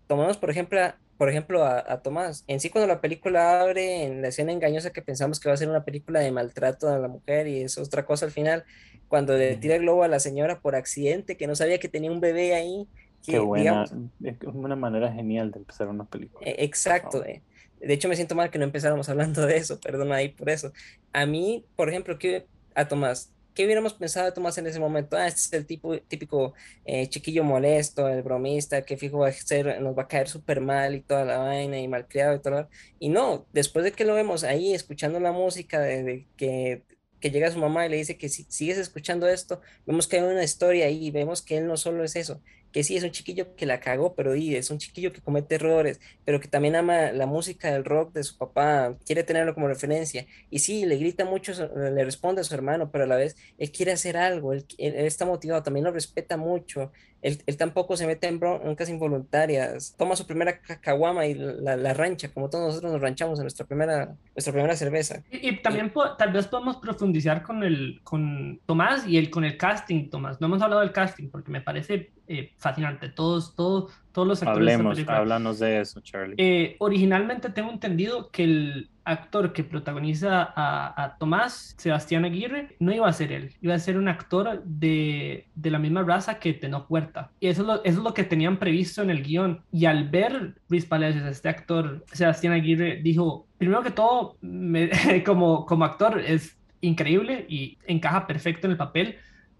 Tomamos, por ejemplo, por ejemplo, a, Tomás. En sí, cuando la película abre en la escena engañosa que pensamos que va a ser una película de maltrato a la mujer y es otra cosa al final, cuando le tira el globo a la señora por accidente, que no sabía que tenía un bebé ahí. Qué buena, es una manera genial de empezar una película. E, exacto. Eh. De hecho, me siento mal que no empezáramos hablando de eso, perdón ahí por eso. A mí, por ejemplo, que a Tomás, ¿qué hubiéramos pensado de Tomás en ese momento? Ah, este es el tipo, típico eh, chiquillo molesto, el bromista, que fijo va a ser, nos va a caer súper mal y toda la vaina y malcriado y todo. Y no, después de que lo vemos ahí escuchando la música, de que que llega su mamá y le dice que si sigues escuchando esto, vemos que hay una historia ahí, vemos que él no solo es eso, que sí es un chiquillo que la cagó, pero y es un chiquillo que comete errores, pero que también ama la música del rock de su papá, quiere tenerlo como referencia. Y sí, le grita mucho, le responde a su hermano, pero a la vez él quiere hacer algo, él, está motivado, también lo respeta mucho. Él, tampoco se mete en broncas involuntarias, toma su primera cacahuama y la, rancha, como todos nosotros nos ranchamos en nuestra primera, nuestra primera cerveza. Y, también tal vez podemos profundizar con, el, con Tomás y el, con el casting, Tomás. No hemos hablado del casting porque me parece eh, fascinante. Todos, todos, todos los actores. Hablemos, háblanos de eso, Charlie. Eh, originalmente tengo entendido que el actor que protagoniza a, Tomás, Sebastián Aguirre, no iba a ser él, iba a ser un actor de, de la misma raza que Tenoch Huerta. Y eso es, lo, eso es lo que tenían previsto en el guion. Y al ver Luis Palacios, este actor, Sebastián Aguirre, dijo, primero que todo, como, como actor, es increíble y encaja perfecto en el papel,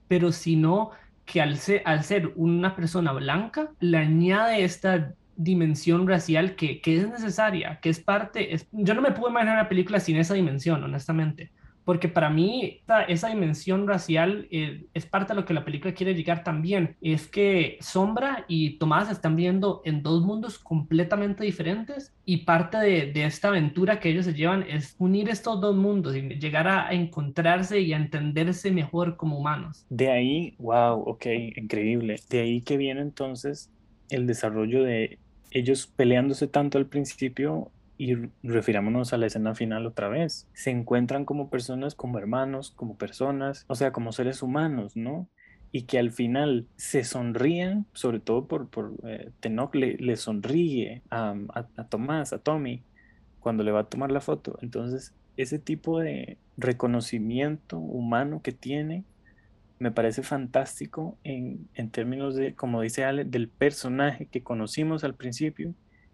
pero sino que al ser, al ser una persona blanca, le añade esta dimensión racial que, es necesaria, que es parte, es, yo no me puedo imaginar una película sin esa dimensión, honestamente porque para mí esa, dimensión racial eh, es parte de lo que la película quiere llegar también. Es que Sombra y Tomás están viendo en dos mundos completamente diferentes y parte de, esta aventura que ellos se llevan es unir estos dos mundos y llegar a, encontrarse y a entenderse mejor como humanos. De ahí, wow, ok, increíble. De ahí que viene entonces el desarrollo de ellos peleándose tanto al principio y refirámonos a la escena final otra vez. Se encuentran como personas, como hermanos, como personas, o sea, como seres humanos, ¿no? Y que al final se sonríen, sobre todo por, por eh, Tenoch le, sonríe a, a, Tomás, a Tommy, cuando le va a tomar la foto. Entonces, ese tipo de reconocimiento humano que tiene me parece fantástico en, en términos de, como dice Ale, del personaje que conocimos al principio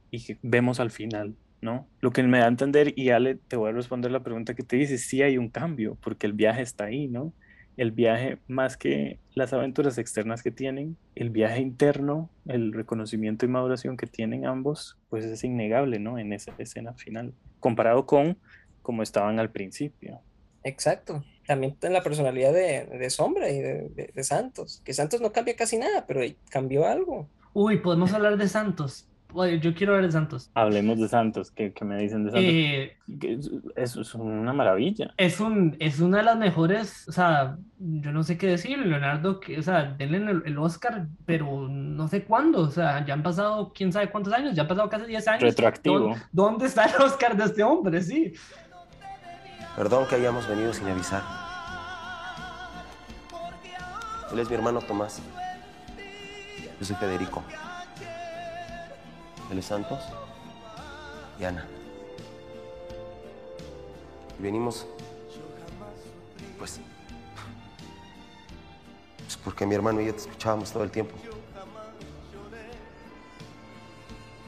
y que vemos al final. ¿No? Lo que me da a entender, y Ale, te voy a responder la pregunta que te dice, sí hay un cambio, porque el viaje está ahí, ¿no? El viaje, más que las aventuras externas que tienen, el viaje interno, el reconocimiento y maduración que tienen ambos, pues es innegable, ¿no? En esa escena final, comparado con como estaban al principio. Exacto. También en la personalidad de, Sombra y de, de Santos, que Santos no cambia casi nada, pero cambió algo. Uy, podemos hablar de Santos yo quiero ver de Santos. Hablemos de Santos, ¿qué, me dicen de Santos? Eh, es, es, una maravilla. Es, un, es una de las mejores, o sea, yo no sé qué decir, Leonardo, que, o sea, denle el, el, Oscar, pero no sé cuándo, o sea, ya han pasado quién sabe cuántos años, ya han pasado casi 10 años. Retroactivo. ¿Dónde, está el Oscar de este hombre? Sí. Perdón que hayamos venido sin avisar. Él es mi hermano Tomás. Yo soy Federico. Él Santos y Ana. Y venimos, pues, pues porque mi hermano y yo te escuchábamos todo el tiempo.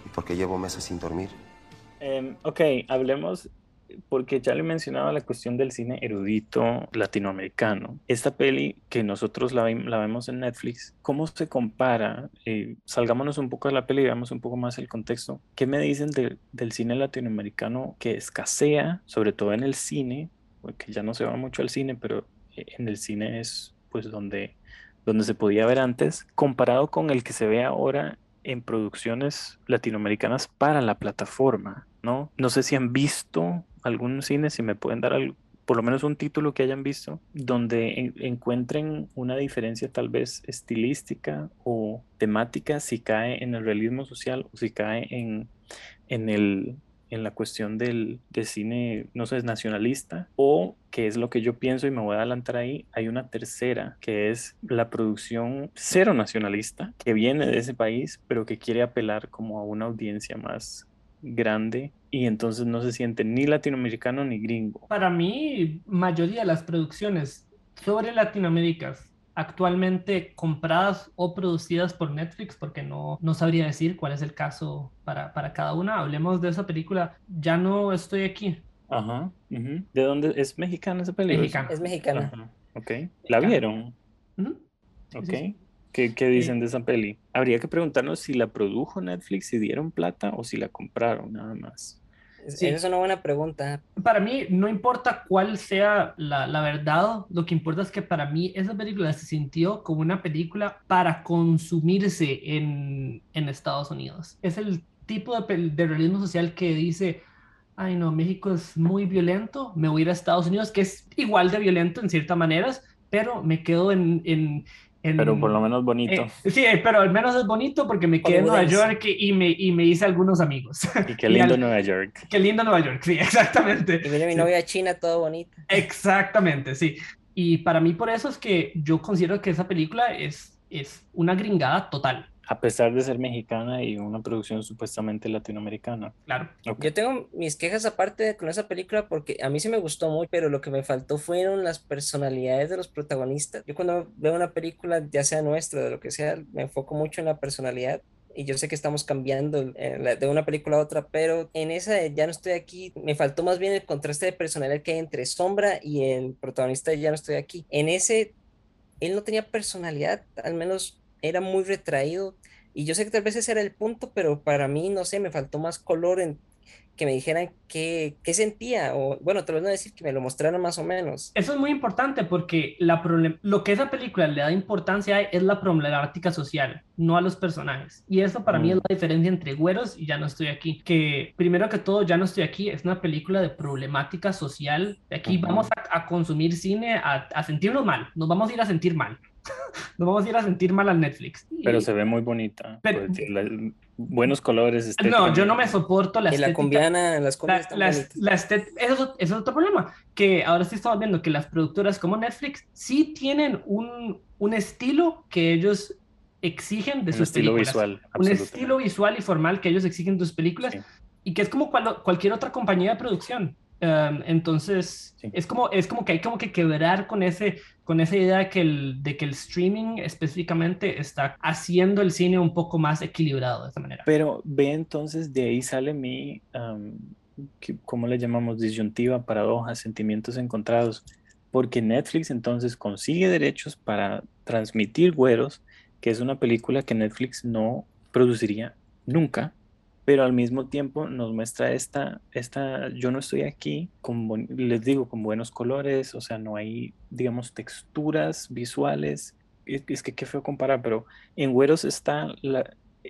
Y porque llevo meses sin dormir. Em, ok, hablemos porque ya le mencionaba la cuestión del cine erudito latinoamericano. Esta peli que nosotros la, vemos en Netflix, ¿cómo se compara? Eh, salgámonos un poco de la peli y veamos un poco más el contexto. ¿Qué me dicen del cine latinoamericano que escasea, sobre todo en el cine, que ya no se va mucho al cine, pero en el cine es pues donde, donde se podía ver antes, comparado con el que se ve ahora en producciones latinoamericanas para la plataforma, ¿no? No sé si han visto algún cine, si me pueden dar por lo menos un título que hayan visto, donde encuentren una diferencia tal vez estilística o temática, si cae en el realismo social o si cae en, en, el, en la cuestión del, cine, no sé, nacionalista, o que es lo que yo pienso y me voy a adelantar ahí, hay una tercera, que es la producción cero nacionalista, que viene de ese país, pero que quiere apelar como a una audiencia más grande y entonces no se siente ni latinoamericano ni gringo. Para mí, mayoría de las producciones sobre Latinoamérica actualmente compradas o producidas por Netflix, porque no, no sabría decir cuál es el caso para, para cada una. Hablemos de esa película, Ya no estoy aquí. Ajá. ¿De dónde es mexicana esa película? Mexicana. Es mexicana. Ok. ¿La vieron? Ok. ¿Qué, dicen de esa peli? Habría que preguntarnos si la produjo Netflix, si dieron plata o si la compraron nada más. Sí. Esa es una buena pregunta. Para mí, no importa cuál sea la, la, verdad, lo que importa es que para mí esa película se sintió como una película para consumirse en, en Estados Unidos. Es el tipo de, de, realismo social que dice, ay no, México es muy violento, me voy a ir a Estados Unidos, que es igual de violento en ciertas maneras, pero me quedo en, en pero por lo menos bonito. Eh, sí, pero al menos es bonito porque me quedé en Nueva York y me, y me hice algunos amigos. Y qué lindo Nueva York. Qué lindo Nueva York, sí, exactamente. Y viene mi novia China, todo bonito. Exactamente, sí. Y para mí por eso es que yo considero que esa película es, es una gringada total a pesar de ser mexicana y una producción supuestamente latinoamericana. Claro. Yo tengo mis quejas aparte con esa película porque a mí sí me gustó muy, pero lo que me faltó fueron las personalidades de los protagonistas. Yo cuando veo una película, ya sea nuestra, de lo que sea, me enfoco mucho en la personalidad y yo sé que estamos cambiando eh, de una película a otra, pero en esa de Ya no estoy aquí, me faltó más bien el contraste de personalidad que hay entre Sombra y el protagonista de Ya no estoy aquí. En ese, él no tenía personalidad, al menos era muy retraído. Y yo sé que tal vez ese era el punto, pero para mí, no sé, me faltó más color en, que me dijeran qué, qué sentía, o bueno, lo voy a decir que me lo mostraran más o menos. Eso es muy importante porque la lo que esa película le da importancia es la problemática social, no a los personajes. Y eso para mí es mm. la diferencia entre Güeros y Ya no estoy aquí. Que primero que todo, Ya no estoy aquí es una película de problemática social. Aquí vamos a, consumir cine, a, a sentirnos mal, nos vamos a ir a sentir mal. Nos vamos a ir a sentir mal al Netflix. Pero se ve muy bonita. buenos colores. No, yo no me soporto la estética. Y la las la, eso, es otro problema, que ahora sí estamos viendo que las productoras como Netflix sí tienen un, un estilo que ellos exigen de un sus estilo visual. Un estilo visual y formal que ellos exigen de sus películas y que es como cualquier otra compañía de producción. Um, entonces, es, como, es como que hay como que quebrar con, ese, con esa idea de que, el, de que el streaming específicamente está haciendo el cine un poco más equilibrado de esta manera. Pero ve entonces, de ahí sale mi, um, ¿cómo le llamamos? Disyuntiva, paradoja, sentimientos encontrados. Porque Netflix entonces consigue derechos para transmitir Güeros, que es una película que Netflix no produciría nunca pero al mismo tiempo nos muestra esta, esta yo no estoy aquí, con, les digo, con buenos colores, o sea, no hay, digamos, texturas visuales. Es, que qué feo comparar, pero en Güeros está,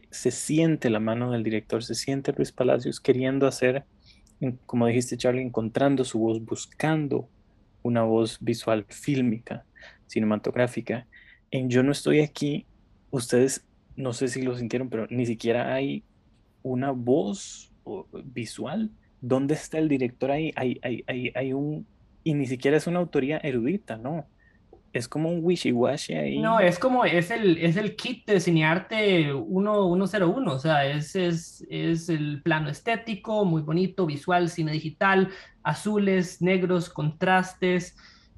se siente la mano del director, se siente Luis Palacios queriendo hacer, como dijiste Charlie, encontrando su voz, buscando una voz visual fílmica, cinematográfica. En Yo no estoy aquí, ustedes no sé si lo sintieron, pero ni siquiera hay una voz visual. ¿Dónde está el director ahí? Hay, hay, hay, hay un... Y ni siquiera es una autoría erudita, ¿no? Es como un wishy-washy ahí. No, es como, es el, es el kit de cinearte 101, o sea, es, es, es el plano estético, muy bonito, visual, cine digital, azules, negros, contrastes.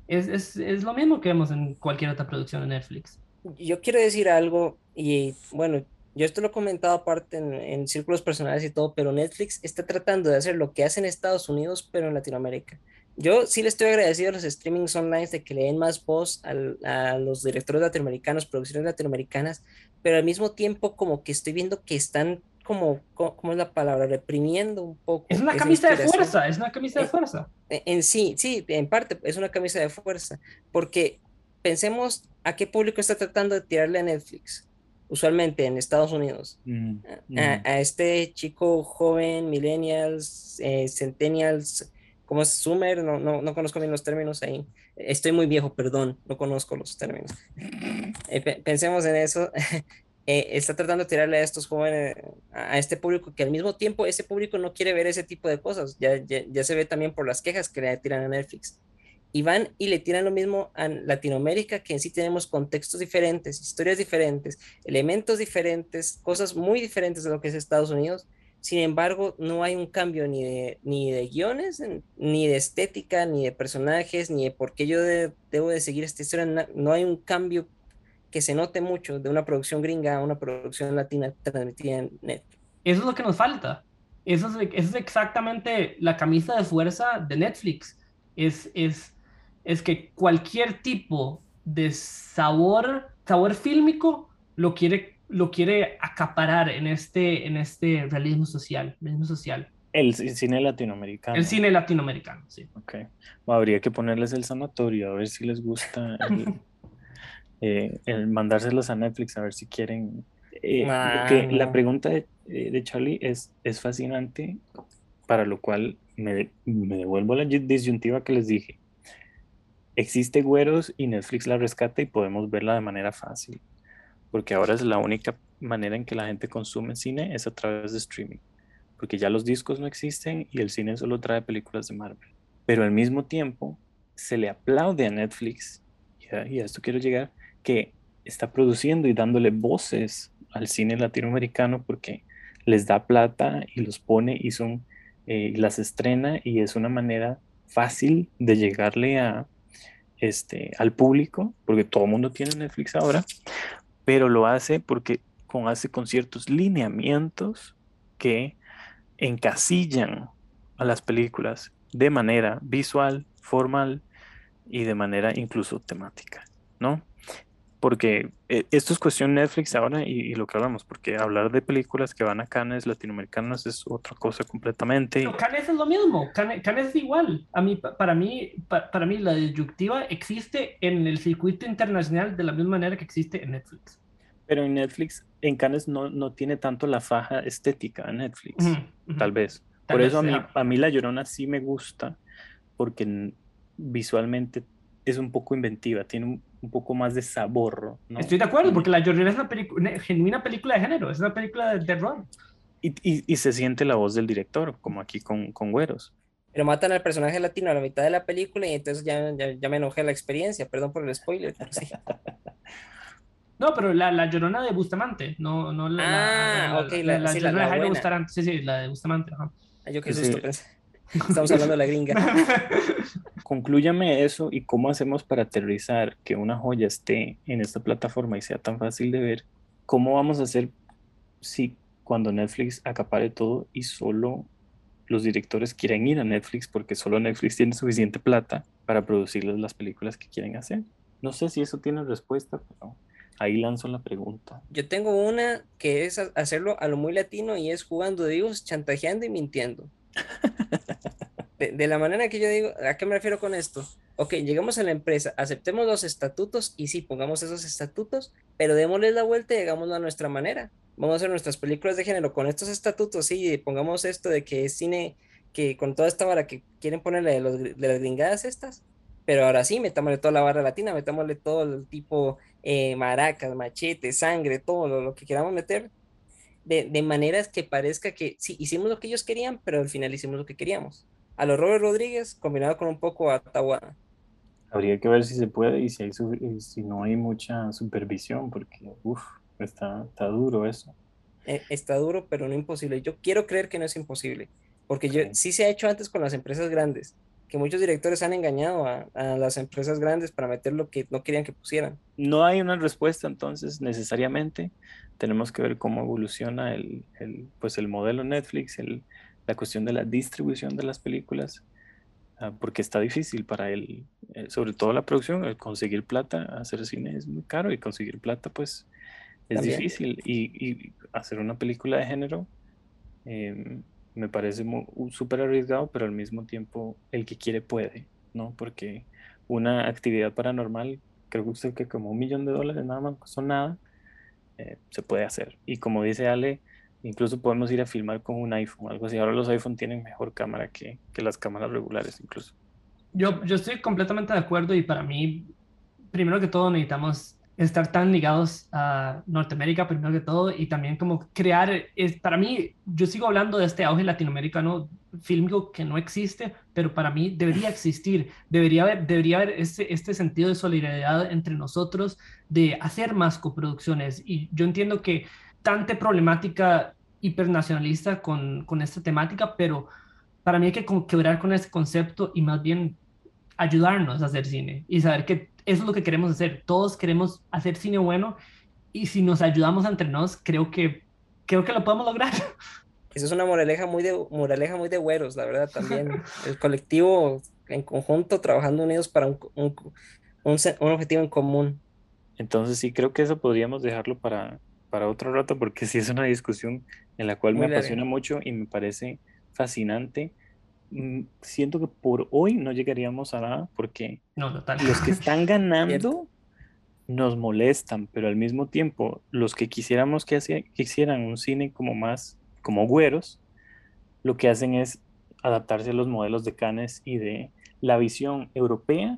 Es, es, es, lo mismo que vemos en cualquier otra producción de Netflix. Yo quiero decir algo, y bueno, yo esto lo he comentado aparte en, círculos personales y todo, pero Netflix está tratando de hacer lo que hace en Estados Unidos, pero en Latinoamérica. Yo sí le estoy agradecido a los streamings online de que le den más voz a los directores latinoamericanos, producciones latinoamericanas, pero al mismo tiempo como que estoy viendo que están como, ¿cómo es la palabra? Reprimiendo un poco. Es una camisa de fuerza, es una camisa de fuerza. En, en, sí, sí, en parte es una camisa de fuerza, porque pensemos a qué público está tratando de tirarle a Netflix usualmente en Estados Unidos, mm, mm. A, este chico joven, millennials, eh, centennials, como es Sumer, no, no, no, conozco bien los términos ahí. Estoy muy viejo, perdón, no conozco los términos. Eh, pensemos en eso. Eh, está tratando de tirarle a estos jóvenes, a, este público, que al mismo tiempo ese público no quiere ver ese tipo de cosas. Ya, ya, ya se ve también por las quejas que le tiran a Netflix y van y le tiran lo mismo a Latinoamérica, que en sí tenemos contextos diferentes, historias diferentes, elementos diferentes, cosas muy diferentes de lo que es Estados Unidos. Sin embargo, no hay un cambio ni de, ni de guiones, ni de estética, ni de personajes, ni de por qué yo debo de seguir esta historia. No, hay un cambio que se note mucho de una producción gringa a una producción latina transmitida en Netflix. Eso es lo que nos falta. Eso es, eso es exactamente la camisa de fuerza de Netflix. Es, es es que cualquier tipo de sabor, sabor fílmico, lo quiere, lo quiere acaparar en este, en este realismo social, realismo social. El cine latinoamericano. El cine latinoamericano, sí. Ok. habría que ponerles el sanatorio, a ver si les gusta eh, el, mandárselos a Netflix, a ver si quieren. Eh, la pregunta de, eh, de, Charlie es, es fascinante, para lo cual me, me devuelvo la disyuntiva que les dije existe Güeros y Netflix la rescata y podemos verla de manera fácil, porque ahora es la única manera en que la gente consume cine es a través de streaming, porque ya los discos no existen y el cine solo trae películas de Marvel. Pero al mismo tiempo se le aplaude a Netflix, y a, esto quiero llegar, que está produciendo y dándole voces al cine latinoamericano porque les da plata y los pone y son eh, las estrena y es una manera fácil de llegarle a, este, al público, porque todo el mundo tiene Netflix ahora, pero lo hace porque con, hace, con ciertos lineamientos que encasillan a las películas de manera visual, formal y de manera incluso temática, ¿no? Porque eh, esto es cuestión Netflix ahora y, lo que hablamos, porque hablar de películas que van a Cannes latinoamericanas es otra cosa completamente. No, Cannes es lo mismo, Cannes, es igual. A mí, para, mí, para mí la disyuntiva existe en el circuito internacional de la misma manera que existe en Netflix. Pero en Netflix, en Cannes no, no tiene tanto la faja estética en Netflix, tal vez. Por eso a mí, a mí La Llorona sí me gusta, porque visualmente es un poco inventiva, tiene un, un poco más de sabor. ¿no? Estoy de acuerdo, porque La Llorona es una, genuina película de género, es una película de terror. Y, y, y, se siente la voz del director, como aquí con, con Güeros. Pero matan al personaje latino a la mitad de la película y entonces ya, ya, ya me enojé la experiencia, perdón por el spoiler. Sí. No, pero la, la Llorona de Bustamante, no, no la, ah, la, ok, la, la, sí, Llorona la, de. Bustamante, sí, sí, la de Bustamante, ajá. Ah, yo qué susto pensé. Estamos hablando de la gringa. Conclúyame eso y cómo hacemos para aterrizar que una joya esté en esta plataforma y sea tan fácil de ver. ¿Cómo vamos a hacer si cuando Netflix acapare todo y solo los directores quieren ir a Netflix porque solo Netflix tiene suficiente plata para producirles las películas que quieren hacer? No sé si eso tiene respuesta, pero ahí lanzo la pregunta. Yo tengo una que es hacerlo a lo muy latino y es jugando de vivos, chantajeando y mintiendo. De, la manera que yo digo, ¿a qué me refiero con esto? Ok, llegamos a la empresa, aceptemos los estatutos y sí, pongamos esos estatutos, pero démosles la vuelta y hagámoslo a nuestra manera. Vamos a hacer nuestras películas de género con estos estatutos, sí, pongamos esto de que es cine, que con toda esta vara que quieren ponerle de las gringadas estas, pero ahora sí, metámosle toda la barra latina, metámosle todo el tipo eh, maracas, machete, sangre, todo lo, lo que queramos meter, de, de, maneras que parezca que sí, hicimos lo que ellos querían, pero al final hicimos lo que queríamos. A los Robert Rodríguez, combinado con un poco a Tawana. Habría que ver si se puede y si, hay, si no hay mucha supervisión, porque uf, está, está duro eso. Eh, está duro, pero no imposible. Yo quiero creer que no es imposible, porque yo, sí se ha hecho antes con las empresas grandes, que muchos directores han engañado a, a, las empresas grandes para meter lo que no querían que pusieran. No hay una respuesta entonces necesariamente. Tenemos que ver cómo evoluciona el, el pues el modelo Netflix, el, la cuestión de la distribución de las películas, uh, porque está difícil para él, eh, sobre todo la producción, el conseguir plata, hacer cine es muy caro y conseguir plata pues es También. difícil y, y, hacer una película de género eh, me parece súper arriesgado, pero al mismo tiempo el que quiere puede, ¿no? Porque una actividad paranormal, creo que usted que como un millón de dólares nada más son nada, eh, se puede hacer. Y como dice Ale, incluso podemos ir a filmar con un iPhone, algo así. Ahora los iPhone tienen mejor cámara que, que las cámaras regulares incluso. Yo, yo estoy completamente de acuerdo y para mí, primero que todo necesitamos estar tan ligados a Norteamérica primero que todo y también como crear, es, para mí, yo sigo hablando de este auge latinoamericano fílmico que no existe, pero para mí debería existir, debería haber, debería haber este, este sentido de solidaridad entre nosotros, de hacer más coproducciones. Y yo entiendo que tanta problemática hipernacionalista con, con esta temática, pero para mí hay que quebrar con este concepto y más bien ayudarnos a hacer cine y saber que eso es lo que queremos hacer. Todos queremos hacer cine bueno y si nos ayudamos entre nos, creo que, creo que lo podemos lograr. Eso es una moraleja muy de, moraleja muy de güeros, la verdad, también. El colectivo en conjunto, trabajando unidos para un, un, un, un objetivo en común. Entonces sí, creo que eso podríamos dejarlo para, para otro rato porque sí es una discusión en la cual muy me apasiona mucho y me parece fascinante siento que por hoy no llegaríamos a nada porque no, total. los que están ganando nos molestan, pero al mismo tiempo los que quisiéramos que, que hicieran un cine como más, como güeros, lo que hacen es adaptarse a los modelos de Cannes y de la visión europea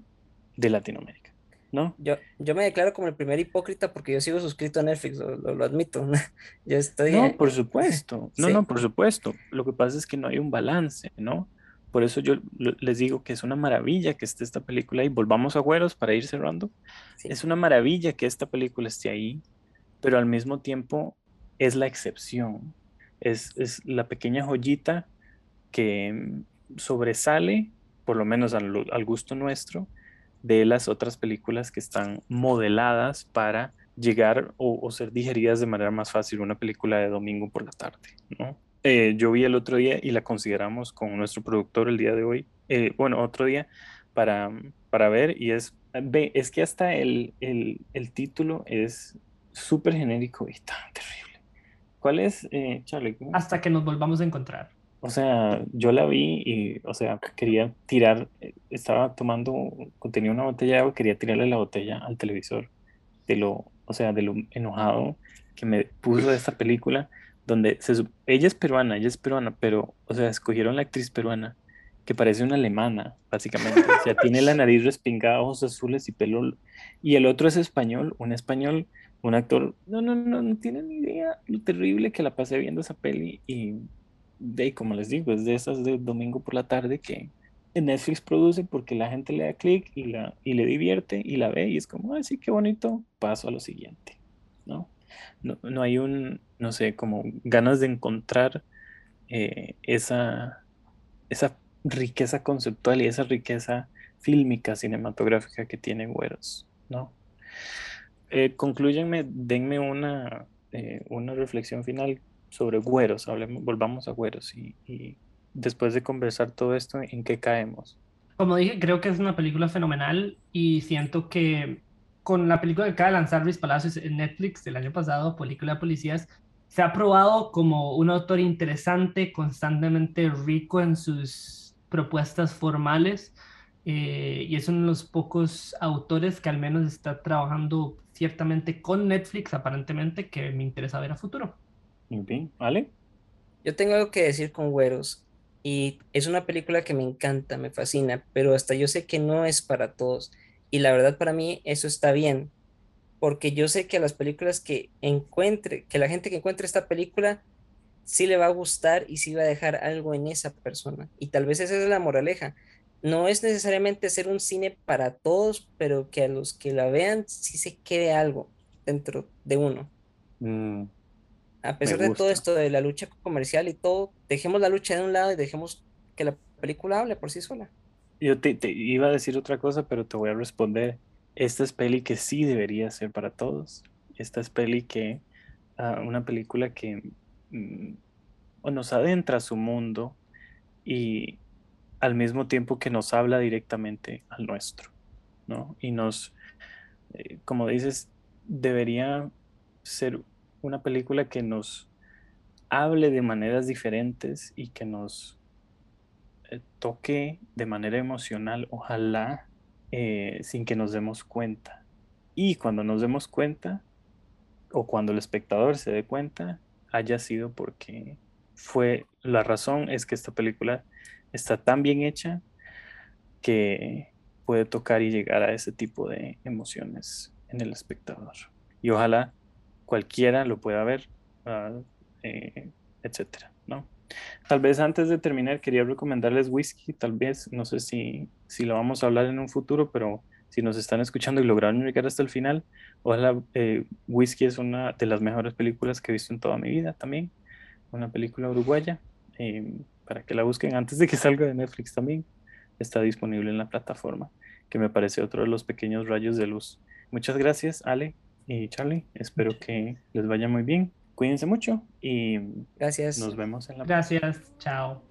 de Latinoamérica. ¿No? Yo, yo me declaro como el primer hipócrita porque yo sigo suscrito a Netflix, lo, lo, lo admito. yo estoy... No, por supuesto. No, sí. no, por supuesto. Lo que pasa es que no hay un balance, ¿no? Por eso yo les digo que es una maravilla que esté esta película ahí. Volvamos a Güeros para ir cerrando. Sí. Es una maravilla que esta película esté ahí, pero al mismo tiempo es la excepción. Es, es la pequeña joyita que sobresale, por lo menos al, al gusto nuestro, de las otras películas que están modeladas para llegar o, ser digeridas de manera más fácil una película de domingo por la tarde, ¿no? Eh, yo vi el otro día y la consideramos con nuestro productor el día de hoy, eh, bueno, otro día, para, para ver y es, ve, es que hasta el, el, el título es súper genérico y tan terrible. ¿Cuál es, eh, Charlie? Hasta que nos volvamos a encontrar. O sea, yo la vi y, o sea, quería tirar, estaba tomando, tenía una botella de agua, quería tirarle la botella al televisor de lo, o sea, de lo enojado que me puso de esta película, donde se, ella es peruana, ella es peruana, pero, o sea, escogieron la actriz peruana que parece una alemana, básicamente. O sea, tiene la nariz respingada, ojos azules y pelo. Y el otro es español, un español, un actor. No, no, no, no tienen ni idea lo terrible que la pasé viendo esa peli. Y de como les digo, es de esas de domingo por la tarde que Netflix produce porque la gente le da clic y, la, y le divierte y la ve y es como, ay, sí, qué bonito, paso a lo siguiente, ¿no? No, hay un, no sé, como ganas de encontrar eh, esa, esa riqueza conceptual y esa riqueza fílmica, cinematográfica que tiene Güeros, ¿no? Eh, concluyenme, denme una, eh, una reflexión final sobre Güeros, hablemos, volvamos a Güeros y, después de conversar todo esto, ¿en qué caemos? Como dije, creo que es una película fenomenal y siento que con la película que acaba de lanzar Luis Palacios en Netflix del año pasado, Película de Policías, se ha probado como un autor interesante, constantemente rico en sus propuestas formales eh, y es uno de los pocos autores que al menos está trabajando ciertamente con Netflix, aparentemente, que me interesa ver a futuro. Muy bien, ¿vale? Yo tengo algo que decir con Güeros y es una película que me encanta, me fascina, pero hasta yo sé que no es para todos y la verdad para mí eso está bien, porque yo sé que a las películas que encuentre, que la gente que encuentre esta película sí le va a gustar y sí va a dejar algo en esa persona. Y tal vez esa es la moraleja. No es necesariamente hacer un cine para todos, pero que a los que la vean sí se quede algo dentro de uno. Mm, a pesar de todo esto de la lucha comercial y todo, dejemos la lucha de un lado y dejemos que la película hable por sí sola. Yo te, iba a decir otra cosa, pero te voy a responder. Esta es peli que sí debería ser para todos. Esta es peli que, uh, una película que Mm, nos adentra a su mundo y al mismo tiempo que nos habla directamente al nuestro, ¿no? Y nos, eh, como dices, debería ser una película que nos hable de maneras diferentes y que nos toque de manera emocional, ojalá, eh, sin que nos demos cuenta. Y cuando nos demos cuenta, o cuando el espectador se dé cuenta, haya sido porque fue la razón es que esta película está tan bien hecha que puede tocar y llegar a ese tipo de emociones en el espectador. Y ojalá cualquiera lo pueda ver, eh, etcétera, ¿no? Tal vez antes de terminar quería recomendarles whisky, tal vez, no sé si, si lo vamos a hablar en un futuro, pero si nos están escuchando y lograron llegar hasta el final, ojalá eh, Whisky es una de las mejores películas que he visto en toda mi vida también, una película uruguaya, eh, para que la busquen antes de que salga de Netflix también, está disponible en la plataforma, que me parece otro de los pequeños rayos de luz. Muchas gracias, Ale y Charlie, espero que les vaya muy bien, cuídense mucho y gracias. nos vemos en la Gracias, chao.